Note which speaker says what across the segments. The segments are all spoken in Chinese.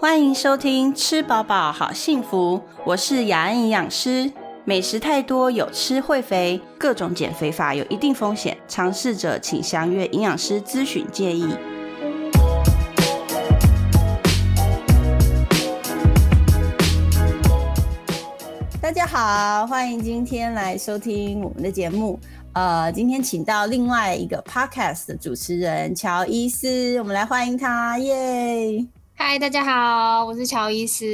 Speaker 1: 欢迎收听《吃饱饱好幸福》，我是雅安营养师。美食太多有吃会肥，各种减肥法有一定风险，尝试者请详阅营养师咨询建议。大家好，欢迎今天来收听我们的节目。呃，今天请到另外一个 podcast 的主持人乔伊斯，我们来欢迎他，耶！
Speaker 2: 嗨，大家好，我是乔伊斯。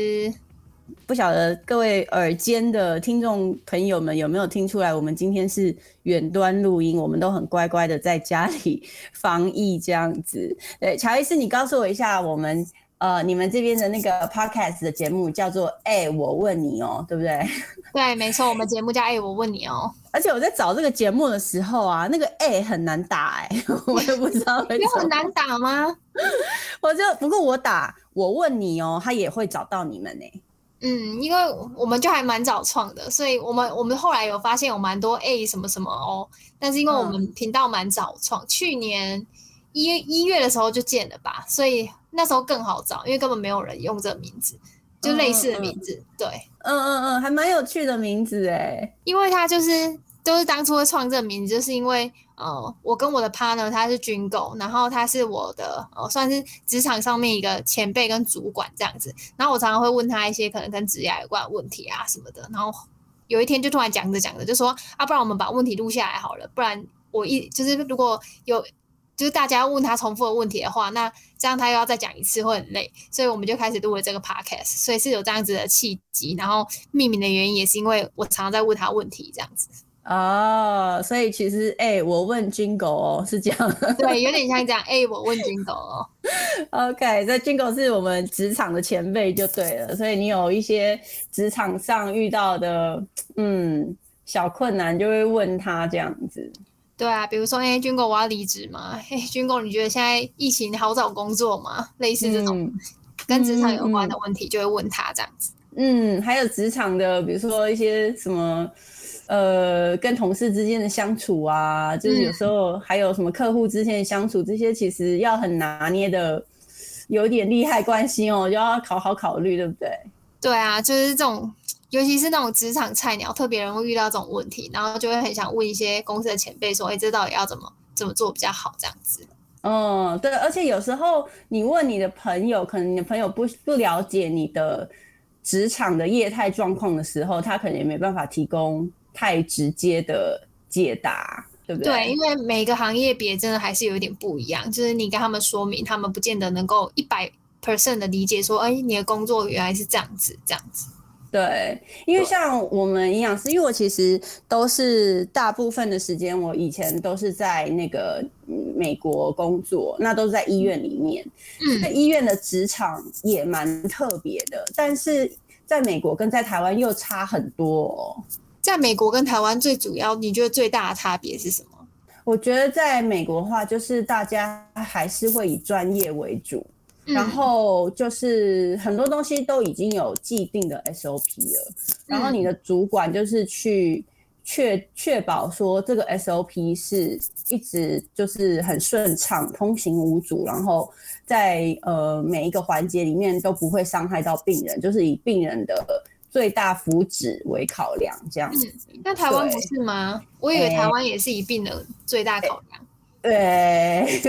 Speaker 1: 不晓得各位耳尖的听众朋友们有没有听出来，我们今天是远端录音，我们都很乖乖的在家里 防疫这样子。对，乔伊斯，你告诉我一下，我们呃，你们这边的那个 podcast 的节目叫做“哎，我问你哦”，对不对？
Speaker 2: 对，没错，我们节目叫“哎，我问你哦”。
Speaker 1: 而且我在找这个节目的时候啊，那个 A 很难打哎，我也不知道为什么。
Speaker 2: 有很难打吗？
Speaker 1: 我就不过我打我问你哦，他也会找到你们呢。
Speaker 2: 嗯，因为我们就还蛮早创的，所以我们我们后来有发现有蛮多 A 什么什么哦，但是因为我们频道蛮早创，去年一一月的时候就建了吧，所以那时候更好找，因为根本没有人用这个名字。就类似的名字，对，
Speaker 1: 嗯嗯嗯，还蛮有趣的名字哎，
Speaker 2: 因为他就是就是当初会创这个名字，就是因为呃，我跟我的 partner 他是军狗，然后他是我的呃算是职场上面一个前辈跟主管这样子，然后我常常会问他一些可能跟职业有关的问题啊什么的，然后有一天就突然讲着讲着就说啊，不然我们把问题录下来好了，不然我一就是如果有。就是大家问他重复的问题的话，那这样他又要再讲一次会很累，所以我们就开始录了这个 podcast，所以是有这样子的契机。然后命名的原因也是因为我常常在问他问题这样子。
Speaker 1: 哦，所以其实哎，我问军狗哦，是这样。
Speaker 2: 对，有点像这样。哎，我问军狗哦。
Speaker 1: OK，这军狗是我们职场的前辈就对了，所以你有一些职场上遇到的嗯小困难，就会问他这样子。
Speaker 2: 对啊，比如说，哎，军哥我要离职嘛？哎，军哥你觉得现在疫情好找工作吗？类似这种跟职场有关的问题，就会问他这样子。
Speaker 1: 嗯，还有职场的，比如说一些什么，呃，跟同事之间的相处啊，就是有时候还有什么客户之间的相处，这些其实要很拿捏的，有点利害关系哦，就要考好考虑，对不对？
Speaker 2: 对啊，就是这种。尤其是那种职场菜鸟，特别容易遇到这种问题，然后就会很想问一些公司的前辈说：“哎，这到底要怎么怎么做比较好？”这样子。
Speaker 1: 嗯，对。而且有时候你问你的朋友，可能你的朋友不不了解你的职场的业态状况的时候，他可能也没办法提供太直接的解答，对不对？
Speaker 2: 对，因为每个行业别真的还是有一点不一样，就是你跟他们说明，他们不见得能够一百 percent 的理解说：“哎，你的工作原来是这样子，这样子。”
Speaker 1: 对，因为像我们营养师，因为我其实都是大部分的时间，我以前都是在那个美国工作，那都是在医院里面。嗯，医院的职场也蛮特别的，但是在美国跟在台湾又差很多。
Speaker 2: 在美国跟台湾最主要，你觉得最大的差别是什么？
Speaker 1: 我觉得在美国的话，就是大家还是会以专业为主。然后就是很多东西都已经有既定的 SOP 了，然后你的主管就是去确确保说这个 SOP 是一直就是很顺畅、通行无阻，然后在呃每一个环节里面都不会伤害到病人，就是以病人的最大福祉为考量这样子。
Speaker 2: 那台湾不是吗？我以为台湾也是以病人最大考量。
Speaker 1: 对，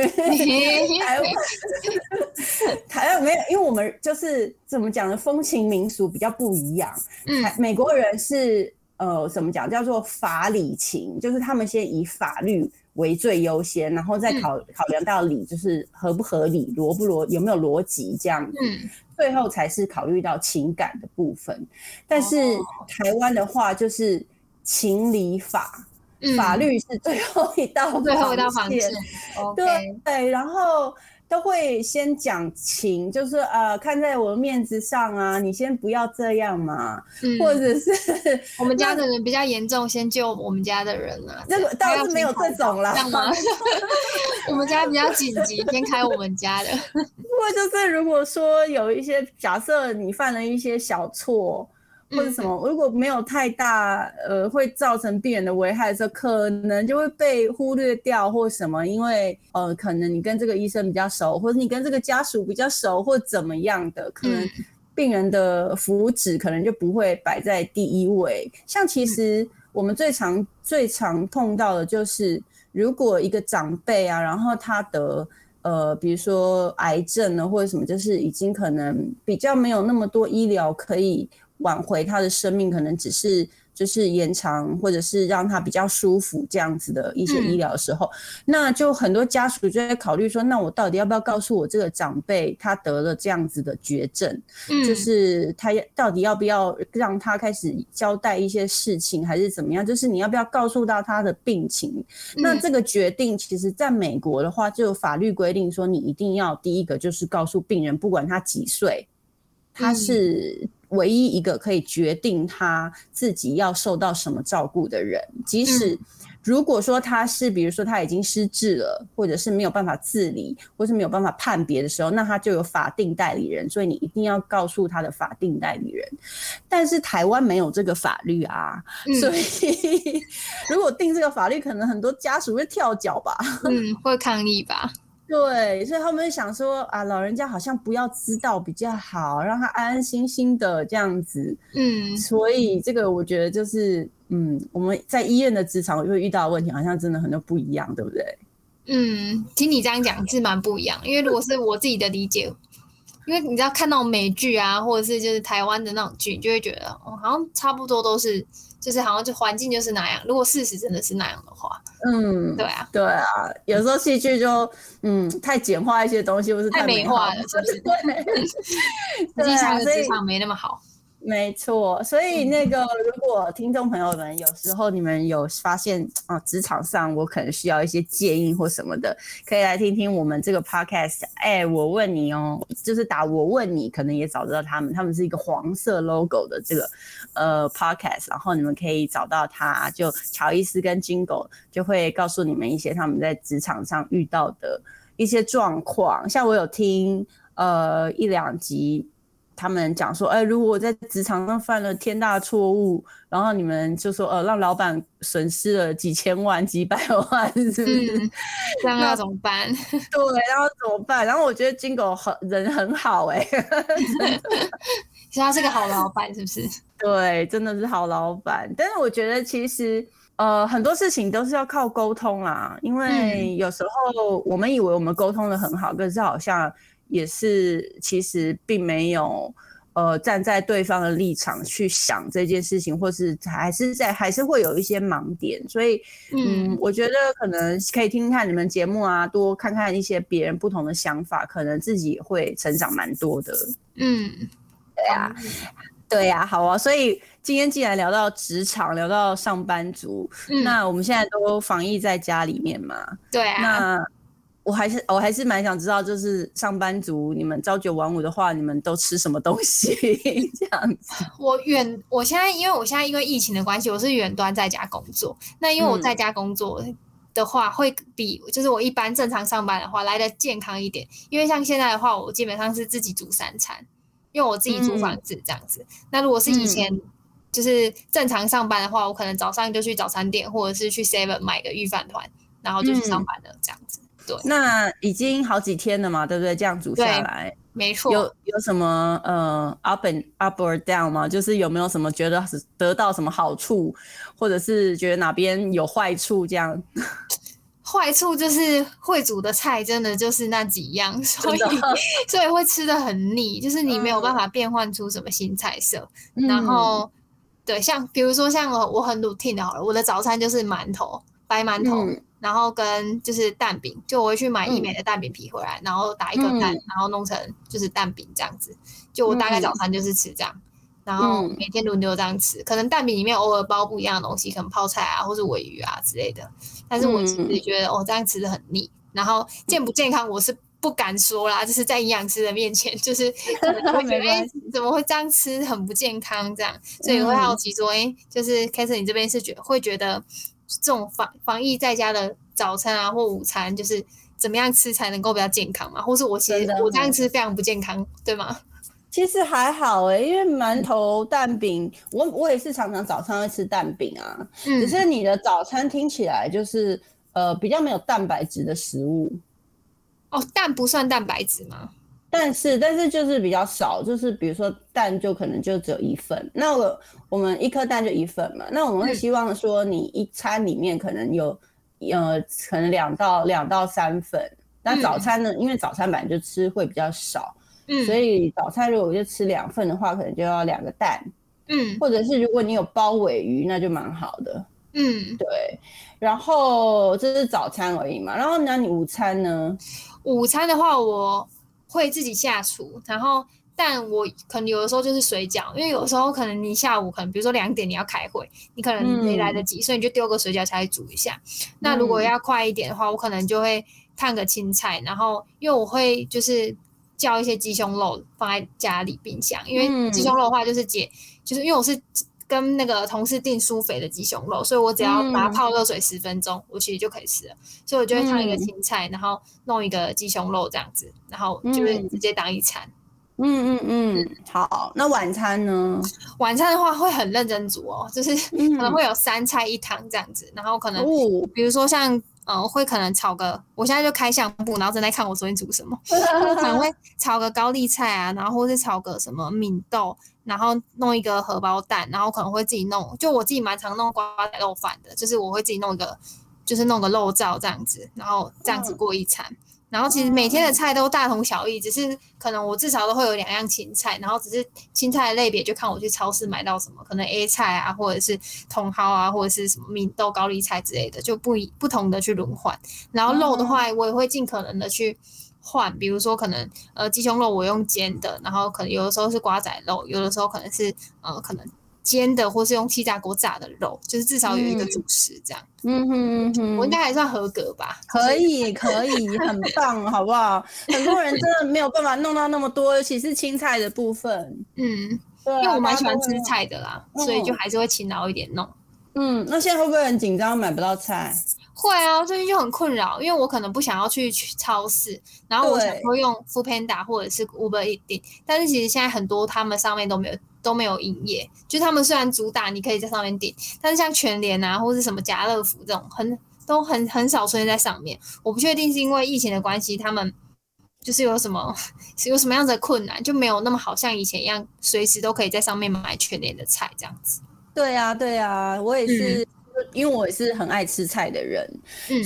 Speaker 1: 台 湾台湾没有，因为我们就是怎么讲呢？风情民俗比较不一样。嗯，美国人是呃，怎么讲？叫做法理情，就是他们先以法律为最优先，然后再考考量到理，就是合不合理、逻不逻有没有逻辑这样子。嗯，最后才是考虑到情感的部分。但是台湾的话，就是情理法。法律是最后一道
Speaker 2: 最后一道防线，
Speaker 1: 对对，然后都会先讲情，就是呃，看在我的面子上啊，你先不要这样嘛，或者是
Speaker 2: 我们家的人比较严重，先救我们家的人啊，
Speaker 1: 这个倒是没有这种了，
Speaker 2: 我们家比较紧急，先开我们家的。
Speaker 1: 不过就是如果说有一些假设你犯了一些小错。或者什么，如果没有太大呃会造成病人的危害的时候，可能就会被忽略掉或什么，因为呃可能你跟这个医生比较熟，或者你跟这个家属比较熟，或怎么样的，可能病人的福祉可能就不会摆在第一位。像其实我们最常最常碰到的就是，如果一个长辈啊，然后他得呃比如说癌症呢，或者什么，就是已经可能比较没有那么多医疗可以。挽回他的生命，可能只是就是延长，或者是让他比较舒服这样子的一些医疗的时候，那就很多家属就在考虑说，那我到底要不要告诉我这个长辈他得了这样子的绝症？就是他到底要不要让他开始交代一些事情，还是怎么样？就是你要不要告诉到他的病情？那这个决定，其实在美国的话，就有法律规定说，你一定要第一个就是告诉病人，不管他几岁，他是。唯一一个可以决定他自己要受到什么照顾的人，即使如果说他是，比如说他已经失智了，或者是没有办法自理，或是没有办法判别的时候，那他就有法定代理人，所以你一定要告诉他的法定代理人。但是台湾没有这个法律啊，所以 如果定这个法律，可能很多家属会跳脚吧，
Speaker 2: 嗯，会抗议吧。
Speaker 1: 对，所以他们想说啊，老人家好像不要知道比较好，让他安安心心的这样子。嗯，所以这个我觉得就是，嗯，我们在医院的职场会遇到的问题，好像真的很多不一样，对不对？
Speaker 2: 嗯，听你这样讲是蛮不一样，因为如果是我自己的理解，因为你知道看到美剧啊，或者是就是台湾的那种剧，就会觉得哦，好像差不多都是。就是好像就环境就是那样，如果事实真的是那样的话，嗯，对啊，
Speaker 1: 对啊，有时候戏剧就嗯太简化一些东西，或是
Speaker 2: 太
Speaker 1: 美
Speaker 2: 化了，是不是？
Speaker 1: 对，实际
Speaker 2: 上职场没那么好。
Speaker 1: 没错，所以那个如果听众朋友们有时候你们有发现啊，职场上我可能需要一些建议或什么的，可以来听听我们这个 podcast。哎，我问你哦，就是打我问你，可能也找得到他们，他们是一个黄色 logo 的这个呃 podcast，然后你们可以找到他，就乔伊斯跟金狗就会告诉你们一些他们在职场上遇到的一些状况。像我有听呃一两集。他们讲说，哎，如果我在职场上犯了天大错误，然后你们就说，呃，让老板损失了几千万、几百万，是不是？
Speaker 2: 那要怎么办？
Speaker 1: 对，然后怎么办？然后我觉得金狗很人很好，哎，
Speaker 2: 其实他是个好老板，是不是？
Speaker 1: 对，真的是好老板。但是我觉得其实，呃，很多事情都是要靠沟通啦，因为有时候我们以为我们沟通的很好，可是好像。也是，其实并没有，呃，站在对方的立场去想这件事情，或是还是在还是会有一些盲点，所以，嗯，我觉得可能可以听听看你们节目啊，多看看一些别人不同的想法，可能自己也会成长蛮多的。嗯，对呀，对呀，好啊。所以今天既然聊到职场，聊到上班族，那我们现在都防疫在家里面嘛？
Speaker 2: 对啊。
Speaker 1: 那我还是我还是蛮想知道，就是上班族你们朝九晚五的话，你们都吃什么东西 这样子？
Speaker 2: 我远，我现在因为我现在因为疫情的关系，我是远端在家工作。那因为我在家工作的话，会比就是我一般正常上班的话来的健康一点。因为像现在的话，我基本上是自己煮三餐，因为我自己租房子这样子。那如果是以前就是正常上班的话，我可能早上就去早餐店，或者是去 Seven 买个预饭团，然后就去上班了这样子。
Speaker 1: 那已经好几天了嘛，对不对？这样煮下来，
Speaker 2: 没错。
Speaker 1: 有有什么呃 up and up or down 吗？就是有没有什么觉得是得到什么好处，或者是觉得哪边有坏处？这样，
Speaker 2: 坏处就是会煮的菜真的就是那几样，所以 所以会吃的很腻，就是你没有办法变换出什么新菜色。然后，对，像比如说像我我很 routine 的好了，我的早餐就是馒头，白馒头。然后跟就是蛋饼，就我会去买一美的蛋饼皮回来，然后打一个蛋，然后弄成就是蛋饼这样子。就我大概早餐就是吃这样，然后每天轮流这样吃。可能蛋饼里面偶尔包不一样的东西，可能泡菜啊，或是尾鱼啊之类的。但是我其实觉得哦，这样吃的很腻。然后健不健康，我是不敢说啦，就是在营养师的面前，就是 会觉得哎，怎么会这样吃，很不健康这样。所以会好奇说，哎，就是 s e 你这边是觉会觉得。这种防防疫在家的早餐啊或午餐，就是怎么样吃才能够比较健康嘛？或是我其实我这样吃非常不健康，对吗？
Speaker 1: 其实还好哎，因为馒头、蛋饼，我我也是常常早上会吃蛋饼啊。嗯，只是你的早餐听起来就是呃比较没有蛋白质的食物。
Speaker 2: 哦，蛋不算蛋白质吗？
Speaker 1: 但是但是就是比较少，就是比如说蛋就可能就只有一份，那我我们一颗蛋就一份嘛，那我们会希望说你一餐里面可能有呃可能两到两到三份。那早餐呢？因为早餐本来就吃会比较少，嗯，所以早餐如果就吃两份的话，可能就要两个蛋，嗯，或者是如果你有包尾鱼，那就蛮好的，嗯，对。然后这是早餐而已嘛，然后那你午餐呢？
Speaker 2: 午餐的话，我会自己下厨，然后但我可能有的时候就是水饺，因为有时候可能你下午可能比如说两点你要开会，你可能没来得及，所以你就丢个水饺下去煮一下。那如果要快一点的话，我可能就会。烫个青菜，然后因为我会就是叫一些鸡胸肉放在家里冰箱，因为鸡胸肉的话就是解，就是因为我是跟那个同事订酥肥的鸡胸肉，所以我只要把它泡热水十分钟，我其实就可以吃了。所以我就会烫一个青菜，然后弄一个鸡胸肉这样子，然后就会直接当一餐。
Speaker 1: 嗯嗯嗯，好。那晚餐呢？
Speaker 2: 晚餐的话会很认真煮哦，就是可能会有三菜一汤这样子，然后可能比如说像。嗯，会可能炒个，我现在就开相簿，然后正在看我昨天煮什么，可能会炒个高丽菜啊，然后或是炒个什么米豆，然后弄一个荷包蛋，然后可能会自己弄，就我自己蛮常弄瓜仔肉饭的，就是我会自己弄一个，就是弄个肉燥这样子，然后这样子过一餐。然后其实每天的菜都大同小异，只是可能我至少都会有两样青菜，然后只是青菜的类别就看我去超市买到什么，可能 A 菜啊，或者是茼蒿啊，或者是什么米豆、高丽菜之类的，就不一不同的去轮换。然后肉的话，我也会尽可能的去换，比如说可能呃鸡胸肉我用煎的，然后可能有的时候是瓜仔肉，有的时候可能是呃可能。煎的或是用气炸锅炸的肉，就是至少有一个主食这样。嗯哼嗯哼，我应该还算合格吧？
Speaker 1: 可以，可以，很棒，好不好？很多人真的没有办法弄到那么多，尤其是青菜的部分。
Speaker 2: 嗯，对，因为我蛮喜欢吃菜的啦，所以就还是会勤劳一点弄。
Speaker 1: 嗯，那现在会不会很紧张，买不到菜？
Speaker 2: 会啊，最近就很困扰，因为我可能不想要去超市，然后我想说用 Food Panda 或者是 Uber Eats，但是其实现在很多他们上面都没有。都没有营业，就他们虽然主打你可以在上面订，但是像全联啊或者什么家乐福这种，很都很很少出现在上面。我不确定是因为疫情的关系，他们就是有什么有什么样的困难，就没有那么好像以前一样，随时都可以在上面买全联的菜这样子。
Speaker 1: 对啊，对啊，我也是，因为我也是很爱吃菜的人，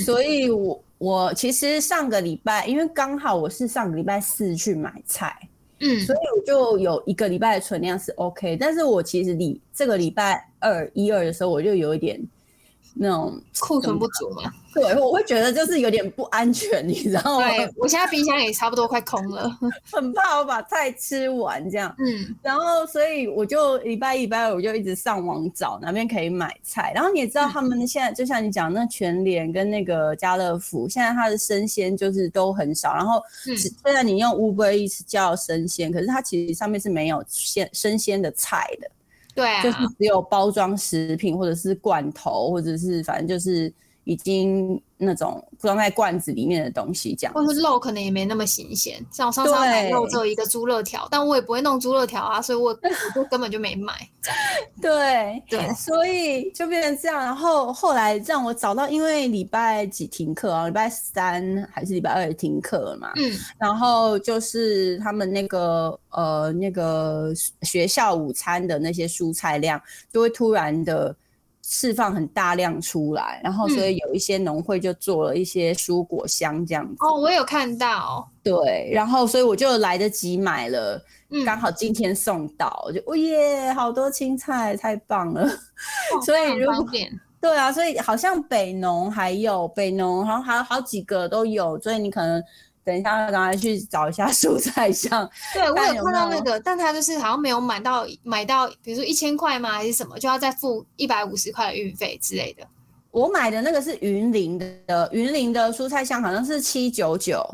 Speaker 1: 所以我我其实上个礼拜，因为刚好我是上个礼拜四去买菜。嗯，所以我就有一个礼拜的存量是 OK，但是我其实礼这个礼拜二一二的时候，我就有一点那种
Speaker 2: 库存不足嘛。
Speaker 1: 对，我会觉得就是有点不安全，你知道吗？
Speaker 2: 对，我现在冰箱也差不多快空了，
Speaker 1: 很怕我把菜吃完这样。嗯，然后所以我就礼拜一、礼拜二我就一直上网找哪边可以买菜。然后你也知道，他们现在就像你讲那全联跟那个家乐福，现在它的生鲜就是都很少。然后虽然你用 Uber Eats 叫生鲜，可是它其实上面是没有鲜生鲜的菜的。
Speaker 2: 对啊，
Speaker 1: 就是只有包装食品或者是罐头，或者是反正就是。已经那种装在罐子里面的东西，这样，
Speaker 2: 或者是肉可能也没那么新鲜。像我上次买肉只有一个猪肉条，但我也不会弄猪肉条啊，所以我 我就根本就没买。
Speaker 1: 对对，所以就变成这样。然后后来让我找到，因为礼拜几停课啊？礼拜三还是礼拜二停课了嘛？嗯。然后就是他们那个呃那个学校午餐的那些蔬菜量就会突然的。释放很大量出来，然后所以有一些农会就做了一些蔬果箱这样子。
Speaker 2: 哦，我有看到。
Speaker 1: 对，然后所以我就来得及买了，刚好今天送到，就哦耶，好多青菜，太棒了。所以如果对啊，所以好像北农还有北农，好像还有好几个都有，所以你可能。等一下，赶快去找一下蔬菜箱。
Speaker 2: 对我有看到那个，但他就是好像没有买到买到，比如说一千块吗？还是什么，就要再付一百五十块的运费之类的。
Speaker 1: 我买的那个是云林的，云林的蔬菜箱好像是七九九，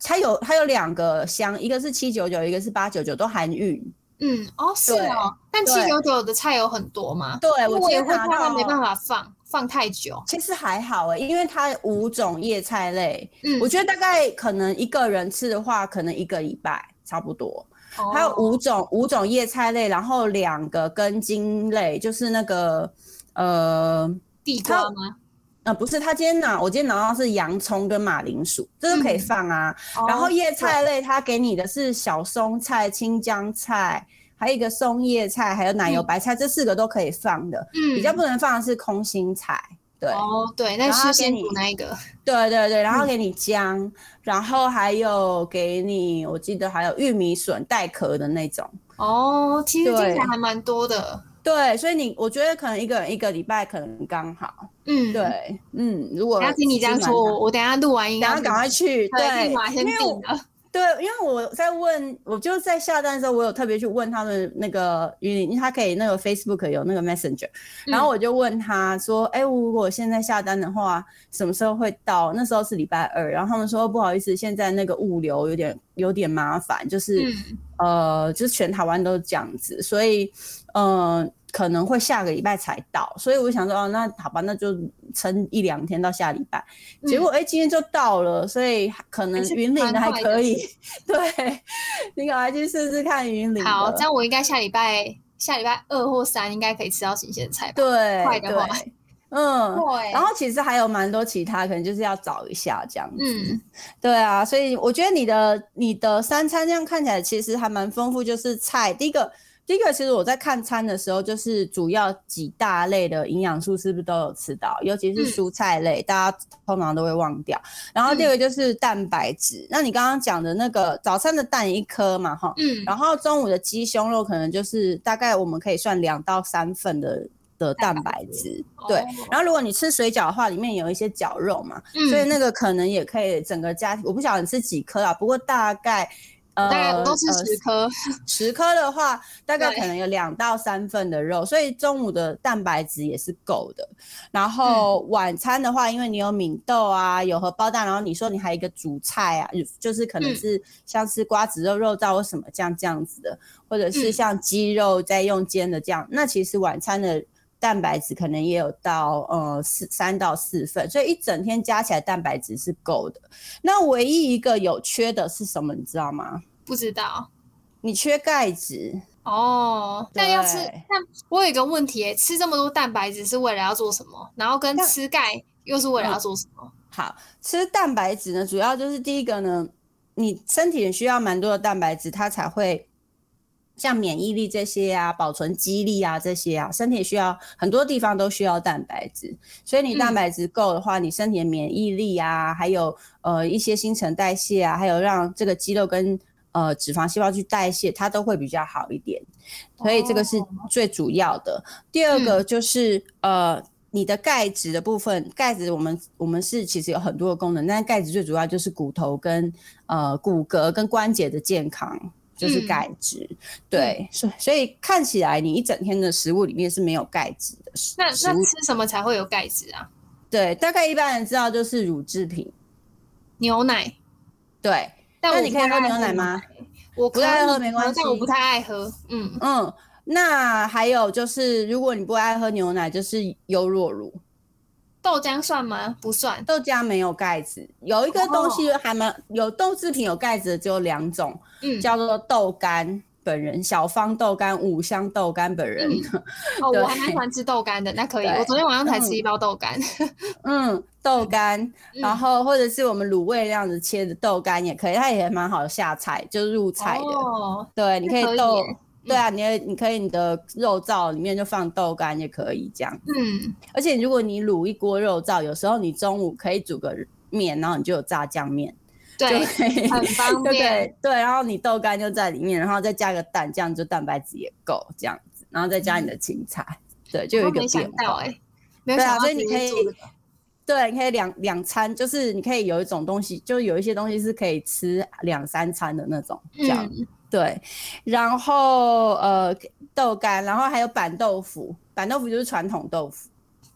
Speaker 1: 它有它有两个箱，一个是七九九，一个是八九九，都含运。
Speaker 2: 嗯，哦，是哦，但七九九的菜有很多嘛？
Speaker 1: 对，
Speaker 2: 我也会怕它没办法放。放太久，
Speaker 1: 其实还好哎，因为它五种叶菜类，嗯，我觉得大概可能一个人吃的话，可能一个礼拜差不多。还有五种五种叶菜类，然后两个根茎类，就是那个呃
Speaker 2: 地瓜吗？
Speaker 1: 呃，不是，他今天拿我今天拿到是洋葱跟马铃薯，这个可以放啊。然后叶菜类，他给你的是小松菜、青江菜，还有一个松叶菜，还有奶油白菜，这四个都可以放的。嗯，比较不能放的是空心菜。对
Speaker 2: 哦，对，那是先补那一个。
Speaker 1: 对对对，然后给你姜，然后还有给你，我记得还有玉米笋带壳的那种。
Speaker 2: 哦，其实听起来还蛮多的。
Speaker 1: 对，所以你我觉得可能一个人一个礼拜可能刚好。嗯，对，嗯，如果
Speaker 2: 要听你这样说，我等下录完音，
Speaker 1: 然后赶快去，对，
Speaker 2: 立马先定了。
Speaker 1: 对，因为我在问，我就在下单的时候，我有特别去问他们那个云林，他可以那个 Facebook 有那个 Messenger，然后我就问他说，哎，如果现在下单的话，什么时候会到？那时候是礼拜二，然后他们说不好意思，现在那个物流有点有点麻烦，就是呃，就是全台湾都是这样子，所以嗯。可能会下个礼拜才到，所以我想说，哦，那好吧，那就撑一两天到下礼拜。结果哎，今天就到了，所以可能云岭的还可以。对，你赶快去试试看云岭。
Speaker 2: 好，这样我应该下礼拜下礼拜二或三应该可以吃到新鲜菜。
Speaker 1: 对，
Speaker 2: 快的话，
Speaker 1: 嗯，对。然后其实还有蛮多其他，可能就是要找一下这样子。嗯，对啊，所以我觉得你的你的三餐这样看起来其实还蛮丰富，就是菜第一个。第一个，其实我在看餐的时候，就是主要几大类的营养素是不是都有吃到，尤其是蔬菜类，大家通常都会忘掉。然后第二个就是蛋白质，那你刚刚讲的那个早餐的蛋一颗嘛，哈，嗯，然后中午的鸡胸肉可能就是大概我们可以算两到三份的的蛋白质，对。然后如果你吃水饺的话，里面有一些绞肉嘛，所以那个可能也可以整个家庭，我不晓得你吃几颗啊，不过大概。
Speaker 2: 呃，都是十颗，
Speaker 1: 十颗的话，大概可能有两到三份的肉，所以中午的蛋白质也是够的。然后晚餐的话，因为你有米豆啊，有荷包蛋，然后你说你还有一个主菜啊，就是可能是像吃瓜子肉、肉燥或什么这样这样子的，或者是像鸡肉再用煎的这样，那其实晚餐的。蛋白质可能也有到呃四三到四份，所以一整天加起来蛋白质是够的。那唯一一个有缺的是什么？你知道吗？
Speaker 2: 不知道。
Speaker 1: 你缺钙质
Speaker 2: 哦。那要吃？那我有一个问题，吃这么多蛋白质是为了要做什么？然后跟吃钙又是为了要做什么？
Speaker 1: 好吃蛋白质呢，主要就是第一个呢，你身体需要蛮多的蛋白质，它才会。像免疫力这些啊，保存肌力啊这些啊，身体需要很多地方都需要蛋白质，所以你蛋白质够的话，你身体的免疫力啊，还有呃一些新陈代谢啊，还有让这个肌肉跟呃脂肪细胞去代谢，它都会比较好一点。所以这个是最主要的。第二个就是呃你的钙质的部分，钙质我们我们是其实有很多的功能，但钙质最主要就是骨头跟呃骨骼跟关节的健康。就是钙质，对，所所以看起来你一整天的食物里面是没有钙质的。
Speaker 2: 那那吃什么才会有钙质啊？
Speaker 1: 对，大概一般人知道就是乳制品，
Speaker 2: 牛奶。
Speaker 1: 对，那你可以喝牛奶吗？
Speaker 2: 我
Speaker 1: 不爱喝没关系，
Speaker 2: 但我不太爱喝。嗯
Speaker 1: 嗯，那还有就是，如果你不爱喝牛奶，就是优酪乳。
Speaker 2: 豆浆算吗？不算，
Speaker 1: 豆浆没有盖子。有一个东西还蛮有豆制品有盖子的，只有两种，嗯，叫做豆干本人，小方豆干、五香豆干本人。
Speaker 2: 哦，我还蛮喜欢吃豆干的，那可以。我昨天晚上才吃一包豆干。
Speaker 1: 嗯，豆干，然后或者是我们卤味那样子切的豆干也可以，它也蛮好下菜，就是入菜的。哦，对，你可以豆。对啊，你你可以你的肉燥里面就放豆干也可以这样。嗯，而且如果你卤一锅肉燥，有时候你中午可以煮个面，然后你就有炸酱面，
Speaker 2: 对，很方便。
Speaker 1: 对，然后你豆干就在里面，然后再加个蛋，这样就蛋白质也够这样子，然后再加你的青菜，对，就有一个变化。
Speaker 2: 对啊，
Speaker 1: 所以你可以，对，你可以两两餐，就是你可以有一种东西，就有一些东西是可以吃两三餐的那种这样。对，然后呃豆干，然后还有板豆腐，板豆腐就是传统豆腐，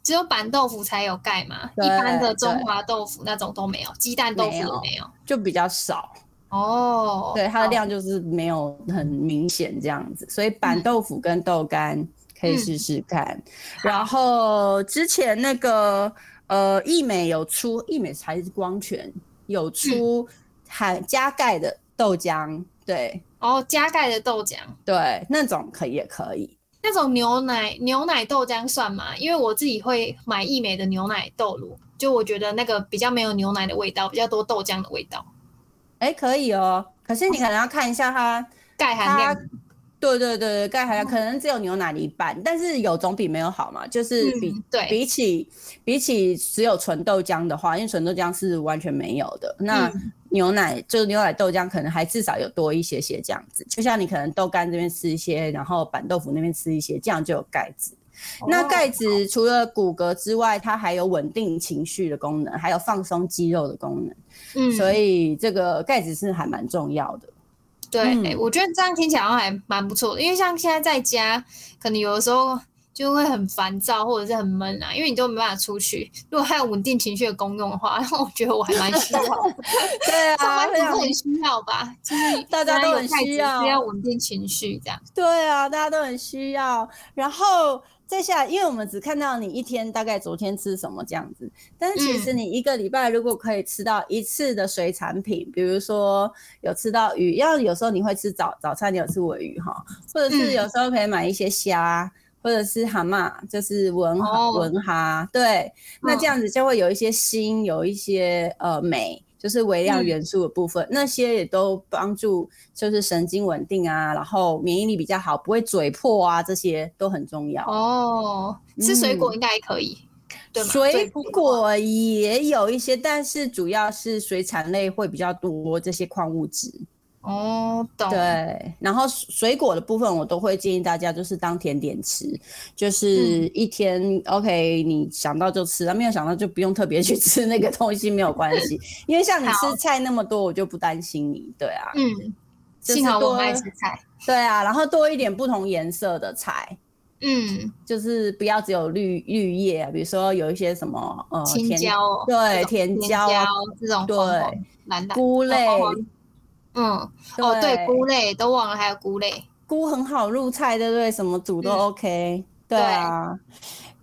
Speaker 2: 只有板豆腐才有钙嘛，一般的中华豆腐那种都没有，鸡蛋豆腐也没有，
Speaker 1: 就比较少哦。对，它的量就是没有很明显这样子，所以板豆腐跟豆干可以试试看。然后之前那个呃益美有出，益美才是光泉有出含加钙的豆浆，对。
Speaker 2: 哦，加钙的豆浆，
Speaker 1: 对，那种可以也可以。
Speaker 2: 那种牛奶牛奶豆浆算吗？因为我自己会买益美的牛奶豆乳，就我觉得那个比较没有牛奶的味道，比较多豆浆的味道。
Speaker 1: 哎，可以哦，可是你可能要看一下它
Speaker 2: 钙含量。
Speaker 1: 对对对对，钙含量可能只有牛奶的一半，但是有总比没有好嘛。就是比
Speaker 2: 对
Speaker 1: 比起比起只有纯豆浆的话，因为纯豆浆是完全没有的。那牛奶就是牛奶豆浆，可能还至少有多一些些这样子。就像你可能豆干这边吃一些，然后板豆腐那边吃一些，这样就有钙质。那钙质除了骨骼之外，它还有稳定情绪的功能，还有放松肌肉的功能。嗯，所以这个钙质是还蛮重要的。
Speaker 2: 对，我觉得这样听起来好像还蛮不错的，因为像现在在家，可能有的时候就会很烦躁或者是很闷啊，因为你都没办法出去。如果还有稳定情绪的功用的话，我觉得我还蛮需要。
Speaker 1: 对啊，
Speaker 2: 上班族很需要吧？就是
Speaker 1: 大家都很需要，需
Speaker 2: 要稳定情绪这样。
Speaker 1: 对啊，大家都很需要。然后。再下来，因为我们只看到你一天大概昨天吃什么这样子，但是其实你一个礼拜如果可以吃到一次的水产品，比如说有吃到鱼，要有时候你会吃早早餐，你有吃尾鱼哈，或者是有时候可以买一些虾，或者是蛤蟆，就是文文蛤，对，那这样子就会有一些锌，有一些呃镁。就是微量元素的部分，那些也都帮助，就是神经稳定啊，然后免疫力比较好，不会嘴破啊，这些都很重要。
Speaker 2: 哦，吃水果应该也可以？
Speaker 1: 水果也有一些，但是主要是水产类会比较多这些矿物质。
Speaker 2: 哦，懂。
Speaker 1: 对，然后水果的部分，我都会建议大家就是当甜点吃，就是一天 OK，你想到就吃，没有想到就不用特别去吃那个东西，没有关系。因为像你吃菜那么多，我就不担心你。对啊，
Speaker 2: 嗯，幸好我爱吃菜。
Speaker 1: 对啊，然后多一点不同颜色的菜，
Speaker 2: 嗯，
Speaker 1: 就是不要只有绿绿叶啊，比如说有一些什么呃
Speaker 2: 青椒，
Speaker 1: 对，甜椒
Speaker 2: 这种，
Speaker 1: 对，
Speaker 2: 蓝
Speaker 1: 菇类。
Speaker 2: 嗯，哦，对，菇类都忘了，还有菇类，
Speaker 1: 菇很好入菜，对不对？什么煮都 OK，对啊。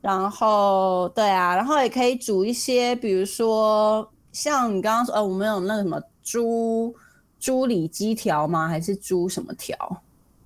Speaker 1: 然后，对啊，然后也可以煮一些，比如说像你刚刚说，呃，我们有那个什么猪猪里脊条吗？还是猪什么条？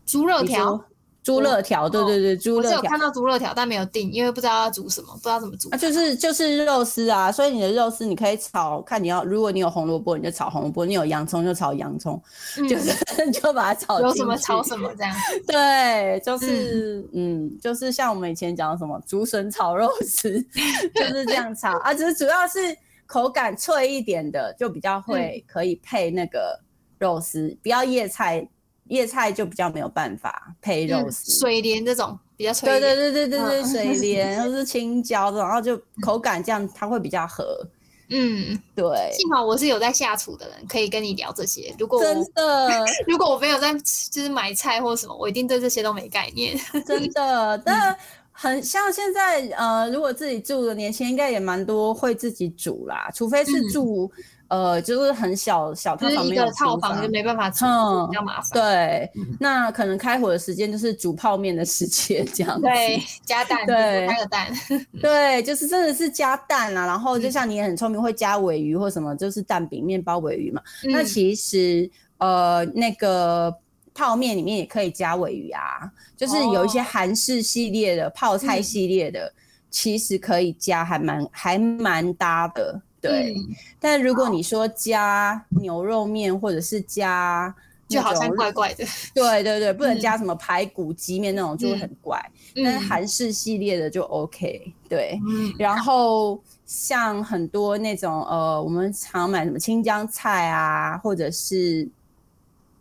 Speaker 2: 猪肉条。
Speaker 1: 猪肋条，对对对，猪肋条。
Speaker 2: 我有看到猪肋条，但没有定，因为不知道要煮什么，不知道怎么煮。
Speaker 1: 啊，就是就是肉丝啊，所以你的肉丝你可以炒，看你要，如果你有红萝卜，你就炒红萝卜；你有洋葱就炒洋葱，就是就把它炒。
Speaker 2: 有什么炒什么这样。
Speaker 1: 对，就是嗯，就是像我们以前讲的什么竹笋炒肉丝，就是这样炒啊。只是主要是口感脆一点的，就比较会可以配那个肉丝，不要叶菜。叶菜就比较没有办法配肉丝，
Speaker 2: 水莲这种比较脆。
Speaker 1: 对对对对对对，水莲 或是青椒这种，然后就口感这样，它会比较合。
Speaker 2: 嗯，
Speaker 1: 对。
Speaker 2: 幸好我是有在下厨的人，可以跟你聊这些。如果
Speaker 1: 真的，
Speaker 2: 如果我没有在就是买菜或什么，我一定对这些都没概念。
Speaker 1: 真的，但很像现在呃，如果自己住的年轻人，应该也蛮多会自己煮啦，除非是住。呃，就是很小小套房，
Speaker 2: 一个套房就没办法嗯，比较麻烦。
Speaker 1: 对，那可能开火的时间就是煮泡面的时间这样子。
Speaker 2: 对，加蛋，
Speaker 1: 对，
Speaker 2: 加个蛋。
Speaker 1: 对，就是真的是加蛋啊，然后就像你也很聪明，会加尾鱼或什么，就是蛋饼、面包、尾鱼嘛。那其实呃，那个泡面里面也可以加尾鱼啊，就是有一些韩式系列的泡菜系列的，其实可以加，还蛮还蛮搭的。对，但如果你说加牛肉面或者是加，
Speaker 2: 就好像怪怪的。
Speaker 1: 对对对，不能加什么排骨鸡面那种就会很怪。但是韩式系列的就 OK。对，然后像很多那种呃，我们常买什么青江菜啊，或者是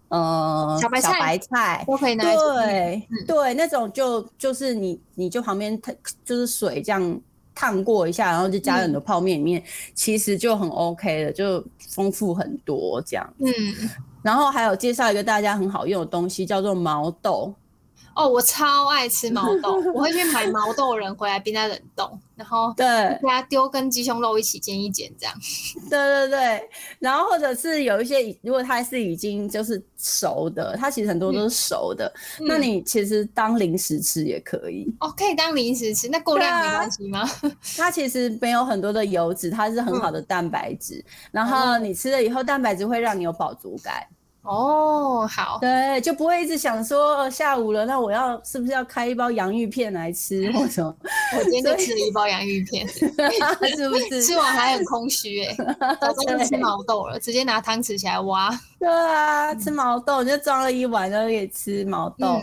Speaker 1: 呃
Speaker 2: 小白
Speaker 1: 小白菜
Speaker 2: 都可以拿。
Speaker 1: 对对，那种就就是你你就旁边它就是水这样。烫过一下，然后就加了很多泡面里面，其实就很 OK 的，就丰富很多这样。
Speaker 2: 嗯，
Speaker 1: 然后还有介绍一个大家很好用的东西，叫做毛豆。
Speaker 2: 哦，我超爱吃毛豆，我会去买毛豆仁回来冰在冷冻，然后
Speaker 1: 对，
Speaker 2: 给它丢跟鸡胸肉一起煎一煎这样。
Speaker 1: 对对对，然后或者是有一些，如果它是已经就是熟的，它其实很多都是熟的，那你其实当零食吃也可以。
Speaker 2: 哦，可以当零食吃，那过量没关系吗？
Speaker 1: 它其实没有很多的油脂，它是很好的蛋白质，然后你吃了以后，蛋白质会让你有饱足感。
Speaker 2: 哦，好，
Speaker 1: 对，就不会一直想说下午了，那我要是不是要开一包洋芋片来吃，或者
Speaker 2: 我今天就吃了一包洋芋片，是
Speaker 1: 不是？
Speaker 2: 吃完还很空虚哎，早上就吃毛豆了，直接拿汤匙起来挖。
Speaker 1: 对啊，吃毛豆就装了一碗，然后可以吃毛豆，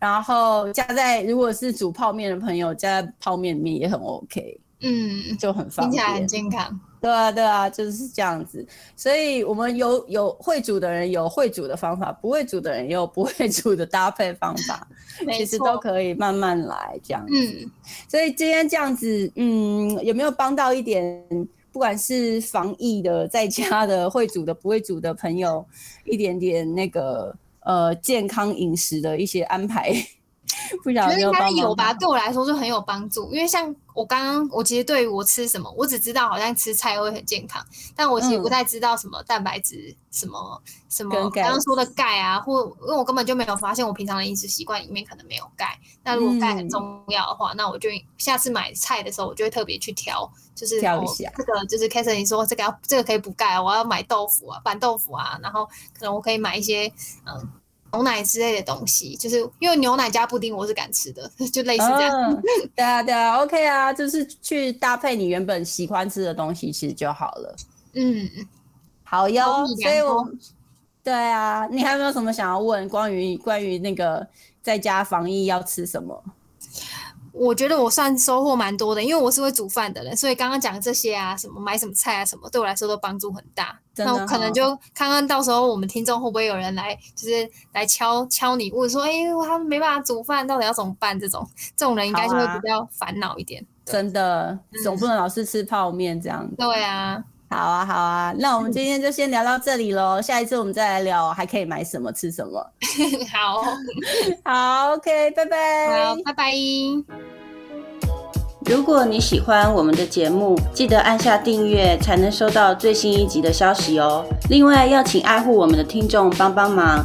Speaker 1: 然后加在如果是煮泡面的朋友加在泡面里面也很 OK，
Speaker 2: 嗯，
Speaker 1: 就很方便，
Speaker 2: 听起来很健康。
Speaker 1: 对啊，对啊，就是这样子。所以，我们有有会煮的人有会煮的方法，不会煮的人也有不会煮的搭配方法，其实都可以慢慢来这样。嗯，所以今天这样子，嗯，有没有帮到一点？不管是防疫的、在家的、会煮的、不会煮的朋友，一点点那个呃健康饮食的一些安排。不晓得应
Speaker 2: 该有吧，对我来说就很有帮助。因为像我刚刚，我其实对于我吃什么，我只知道好像吃菜会很健康，但我其实不太知道什么蛋白质、什么什么刚刚说的钙啊，或因为我根本就没有发现我平常的饮食习惯里面可能没有钙。那如果钙很重要的话，那我就下次买菜的时候，我就会特别去挑，就是
Speaker 1: 挑一下
Speaker 2: 这个就是 s e 你说这个要这个可以补钙，我要买豆腐啊，板豆腐啊，然后可能我可以买一些嗯。牛奶之类的东西，就是因为牛奶加布丁，我是敢吃的，就类似这样。
Speaker 1: 对啊，对啊，OK 啊，就是去搭配你原本喜欢吃的东西，其实就好了。嗯，好哟。所以我，对啊，你还有没有什么想要问关于关于那个在家防疫要吃什么？
Speaker 2: 我觉得我算收获蛮多的，因为我是会煮饭的人，所以刚刚讲这些啊，什么买什么菜啊，什么对我来说都帮助很大。那我可能就看看到时候我们听众会不会有人来，就是来敲敲你问说，哎，他们没办法煮饭，到底要怎么办？这种这种人应该就会比较烦恼一点。
Speaker 1: 真的，总不能老是吃泡面这样子。
Speaker 2: 对啊，
Speaker 1: 好啊，好啊，那我们今天就先聊到这里喽，下一次我们再来聊还可以买什么吃什么。
Speaker 2: 好，
Speaker 1: 好，OK，拜拜。
Speaker 2: 好，拜拜。
Speaker 1: 如果你喜欢我们的节目，记得按下订阅，才能收到最新一集的消息哦。另外，要请爱护我们的听众帮帮忙。